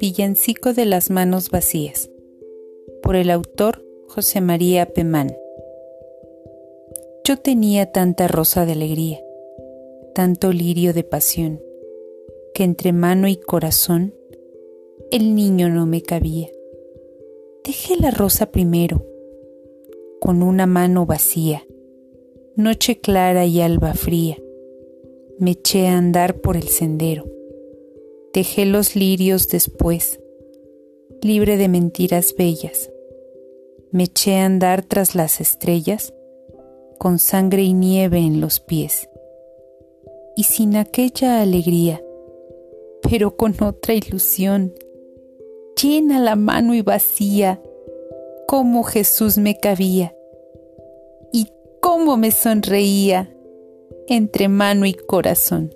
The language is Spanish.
Villancico de las manos vacías por el autor José María Pemán. Yo tenía tanta rosa de alegría, tanto lirio de pasión, que entre mano y corazón el niño no me cabía. Dejé la rosa primero, con una mano vacía, noche clara y alba fría, me eché a andar por el sendero Dejé los lirios después, libre de mentiras bellas. Me eché a andar tras las estrellas, con sangre y nieve en los pies. Y sin aquella alegría, pero con otra ilusión, llena la mano y vacía, cómo Jesús me cabía cómo me sonreía entre mano y corazón.